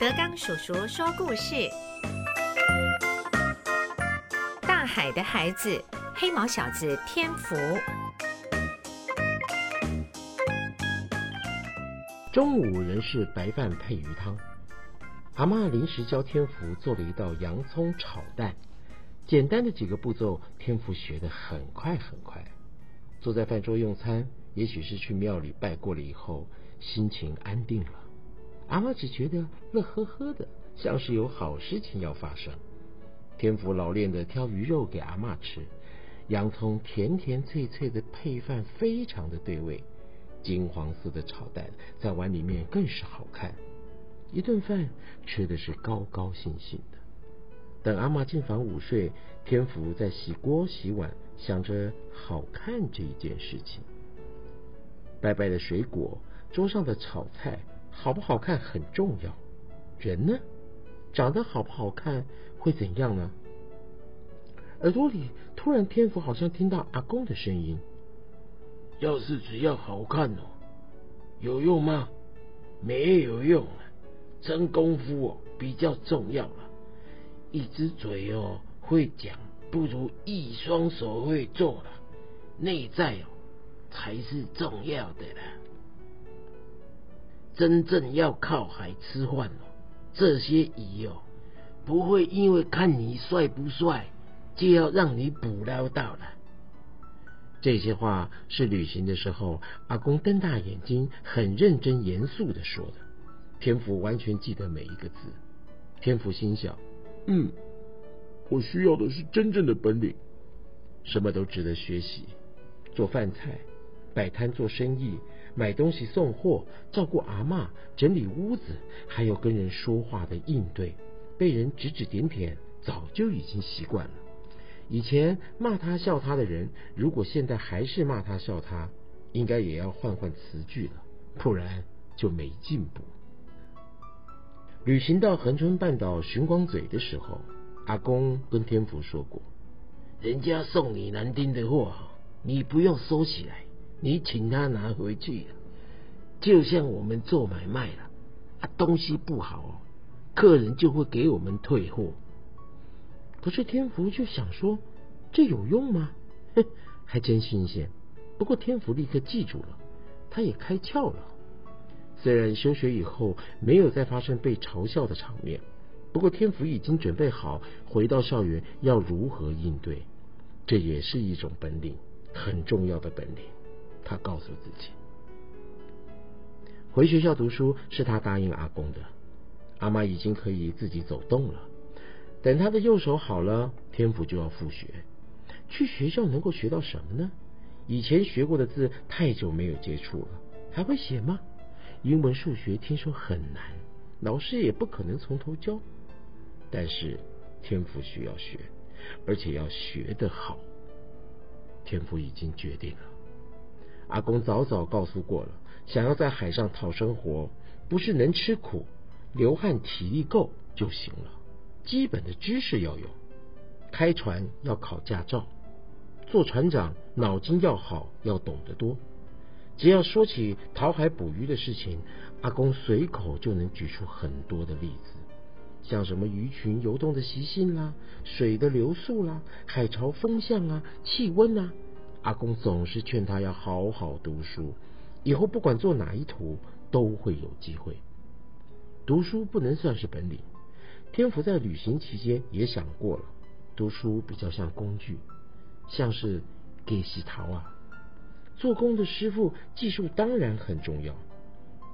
德刚叔叔说故事：大海的孩子，黑毛小子天福。中午仍是白饭配鱼汤。阿妈临时教天福做了一道洋葱炒蛋，简单的几个步骤，天福学得很快很快。坐在饭桌用餐，也许是去庙里拜过了以后，心情安定了。阿妈只觉得乐呵呵的，像是有好事情要发生。天福老练的挑鱼肉给阿妈吃，洋葱甜甜脆脆的配饭非常的对味，金黄色的炒蛋在碗里面更是好看。一顿饭吃的是高高兴兴的。等阿妈进房午睡，天福在洗锅洗碗，想着好看这一件事情。拜拜的水果，桌上的炒菜，好不好看很重要。人呢，长得好不好看会怎样呢？耳朵里突然，天福好像听到阿公的声音：“要是只要好看哦，有用吗？没有用。”真功夫哦比较重要了，一只嘴哦会讲，不如一双手会做了。内在哦才是重要的。真正要靠海吃饭哦，这些鱼哦不会因为看你帅不帅，就要让你捕捞到了。这些话是旅行的时候，阿公瞪大眼睛，很认真严肃的说的。天福完全记得每一个字。天福心想：“嗯，我需要的是真正的本领，什么都值得学习。做饭菜、摆摊做生意、买东西送货、照顾阿妈、整理屋子，还有跟人说话的应对，被人指指点点，早就已经习惯了。以前骂他笑他的人，如果现在还是骂他笑他，应该也要换换词句了，不然就没进步。”旅行到恒春半岛寻光嘴的时候，阿公跟天福说过：“人家送你难听的话，你不用收起来，你请他拿回去。就像我们做买卖了，啊，东西不好，客人就会给我们退货。可是天福就想说，这有用吗？哼，还真新鲜。不过天福立刻记住了，他也开窍了。”虽然休学以后没有再发生被嘲笑的场面，不过天福已经准备好回到校园要如何应对，这也是一种本领，很重要的本领。他告诉自己，回学校读书是他答应阿公的。阿妈已经可以自己走动了，等他的右手好了，天赋就要复学。去学校能够学到什么呢？以前学过的字太久没有接触了，还会写吗？英文、数学听说很难，老师也不可能从头教。但是天赋需要学，而且要学得好。天赋已经决定了。阿公早早告诉过了，想要在海上讨生活，不是能吃苦、流汗、体力够就行了，基本的知识要有。开船要考驾照，做船长脑筋要好，要懂得多。只要说起讨海捕鱼的事情，阿公随口就能举出很多的例子，像什么鱼群游动的习性啦、水的流速啦、海潮风向啊、气温啊。阿公总是劝他要好好读书，以后不管做哪一途都会有机会。读书不能算是本领，天福在旅行期间也想过了，读书比较像工具，像是给喜桃啊。做工的师傅技术当然很重要，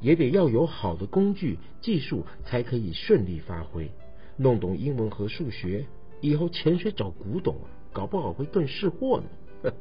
也得要有好的工具技术，才可以顺利发挥。弄懂英文和数学，以后潜水找古董啊，搞不好会更识货呢。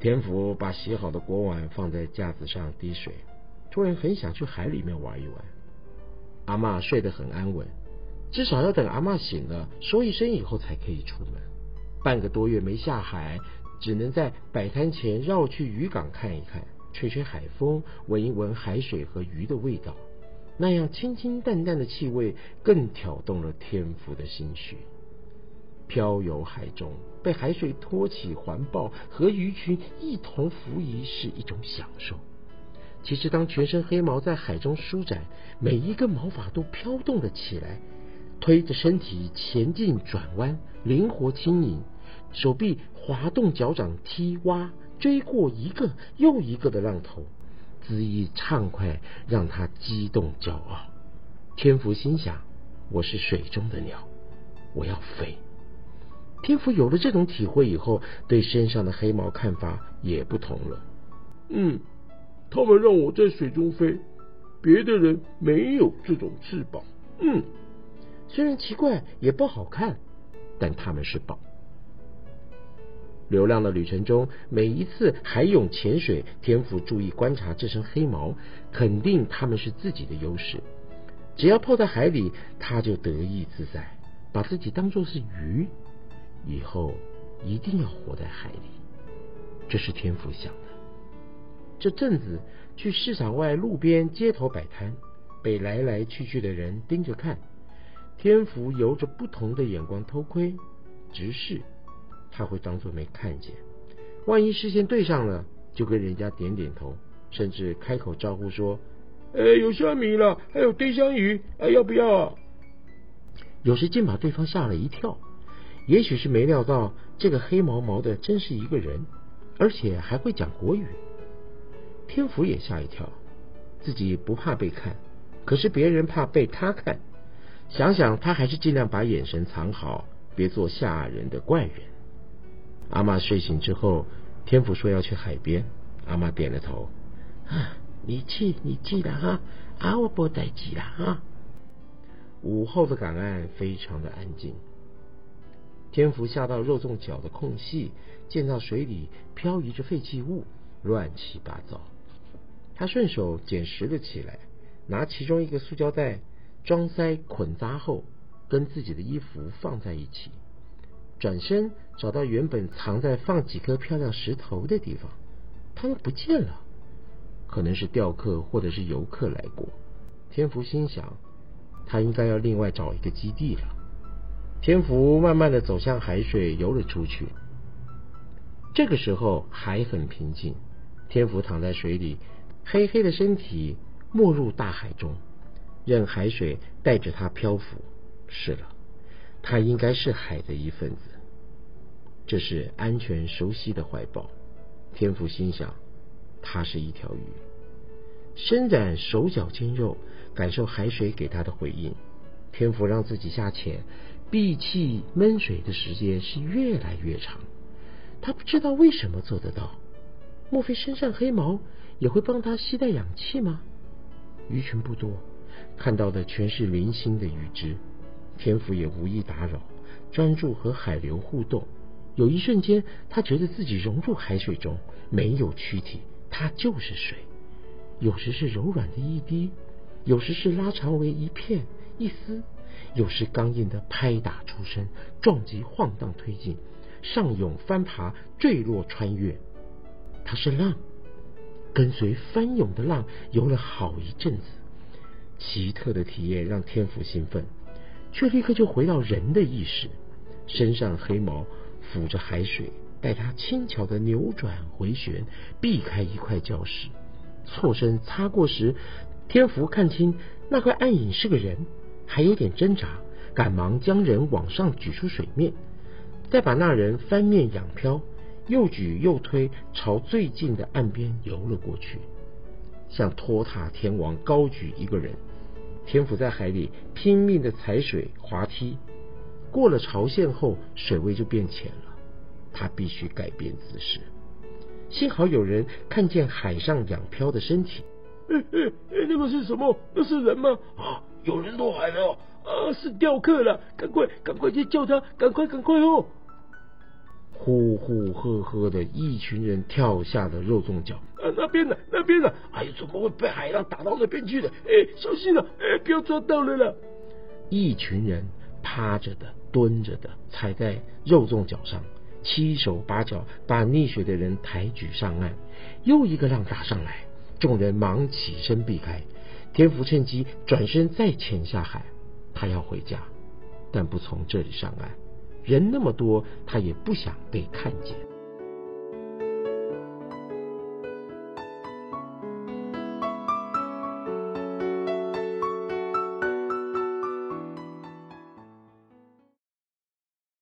天福把洗好的锅碗放在架子上滴水，突然很想去海里面玩一玩。阿妈睡得很安稳，至少要等阿妈醒了说一声以后才可以出门。半个多月没下海。只能在摆摊前绕去渔港看一看，吹吹海风，闻一闻海水和鱼的味道。那样清清淡淡的气味，更挑动了天福的心绪。漂游海中，被海水托起环抱，和鱼群一同浮移，是一种享受。其实，当全身黑毛在海中舒展，每一根毛发都飘动了起来，推着身体前进、转弯，灵活轻盈，手臂滑动，脚掌踢挖，追过一个又一个的浪头，恣意畅快，让他激动骄傲。天福心想：我是水中的鸟，我要飞。天福有了这种体会以后，对身上的黑毛看法也不同了。嗯。他们让我在水中飞，别的人没有这种翅膀。嗯，虽然奇怪也不好看，但他们是宝。流浪的旅程中，每一次海泳潜水，天福注意观察这身黑毛，肯定他们是自己的优势。只要泡在海里，他就得意自在，把自己当作是鱼，以后一定要活在海里。这是天福想的。这阵子去市场外路边街头摆摊，被来来去去的人盯着看。天福由着不同的眼光偷窥，直视，他会当作没看见。万一视线对上了，就跟人家点点头，甚至开口招呼说：“哎，有虾米了，还有丁香鱼，哎，要不要？”有时竟把对方吓了一跳。也许是没料到这个黑毛毛的真是一个人，而且还会讲国语。天福也吓一跳，自己不怕被看，可是别人怕被他看。想想他还是尽量把眼神藏好，别做吓人的怪人。阿妈睡醒之后，天福说要去海边，阿妈点了头。啊，你去，你去了哈，阿，我不待急了哈。午后的港岸非常的安静。天福下到肉粽角的空隙，见到水里漂移着废弃物，乱七八糟。他顺手捡拾了起来，拿其中一个塑胶袋装塞捆扎后，跟自己的衣服放在一起。转身找到原本藏在放几颗漂亮石头的地方，它们不见了。可能是钓客或者是游客来过。天福心想，他应该要另外找一个基地了。天福慢慢的走向海水，游了出去。这个时候海很平静，天福躺在水里。黑黑的身体没入大海中，任海水带着他漂浮。是了，他应该是海的一份子。这是安全熟悉的怀抱。天福心想，他是一条鱼，伸展手脚筋肉，感受海水给他的回应。天福让自己下潜，闭气闷水的时间是越来越长。他不知道为什么做得到。莫非身上黑毛？也会帮他吸带氧气吗？鱼群不多，看到的全是零星的鱼只。天福也无意打扰，专注和海流互动。有一瞬间，他觉得自己融入海水中，没有躯体，他就是水。有时是柔软的一滴，有时是拉长为一片一丝，有时刚硬的拍打出声，撞击晃荡推进，上涌翻爬坠落穿越。他是浪。跟随翻涌的浪游了好一阵子，奇特的体验让天福兴奋，却立刻就回到人的意识。身上黑毛抚着海水，带他轻巧的扭转回旋，避开一块礁石。错身擦过时，天福看清那块暗影是个人，还有点挣扎，赶忙将人往上举出水面，再把那人翻面仰漂。又举又推，朝最近的岸边游了过去，像托塔天王高举一个人。天福在海里拼命的踩水滑梯，过了潮线后，水位就变浅了，他必须改变姿势。幸好有人看见海上仰漂的身体。哎哎哎，那个是什么？那是人吗？啊，有人落海了！啊，是钓客了！赶快赶快去救他！赶快赶快哦！呼呼喝喝的一群人跳下了肉粽角，啊，那边呢？那边呢？哎呀，怎么会被海浪打到那边去的？哎，小心了！哎，不要抓到了啦！一群人趴着的、蹲着的，踩在肉粽角上，七手八脚把溺水的人抬举上岸。又一个浪打上来，众人忙起身避开。天福趁机转身再潜下海，他要回家，但不从这里上岸。人那么多，他也不想被看见。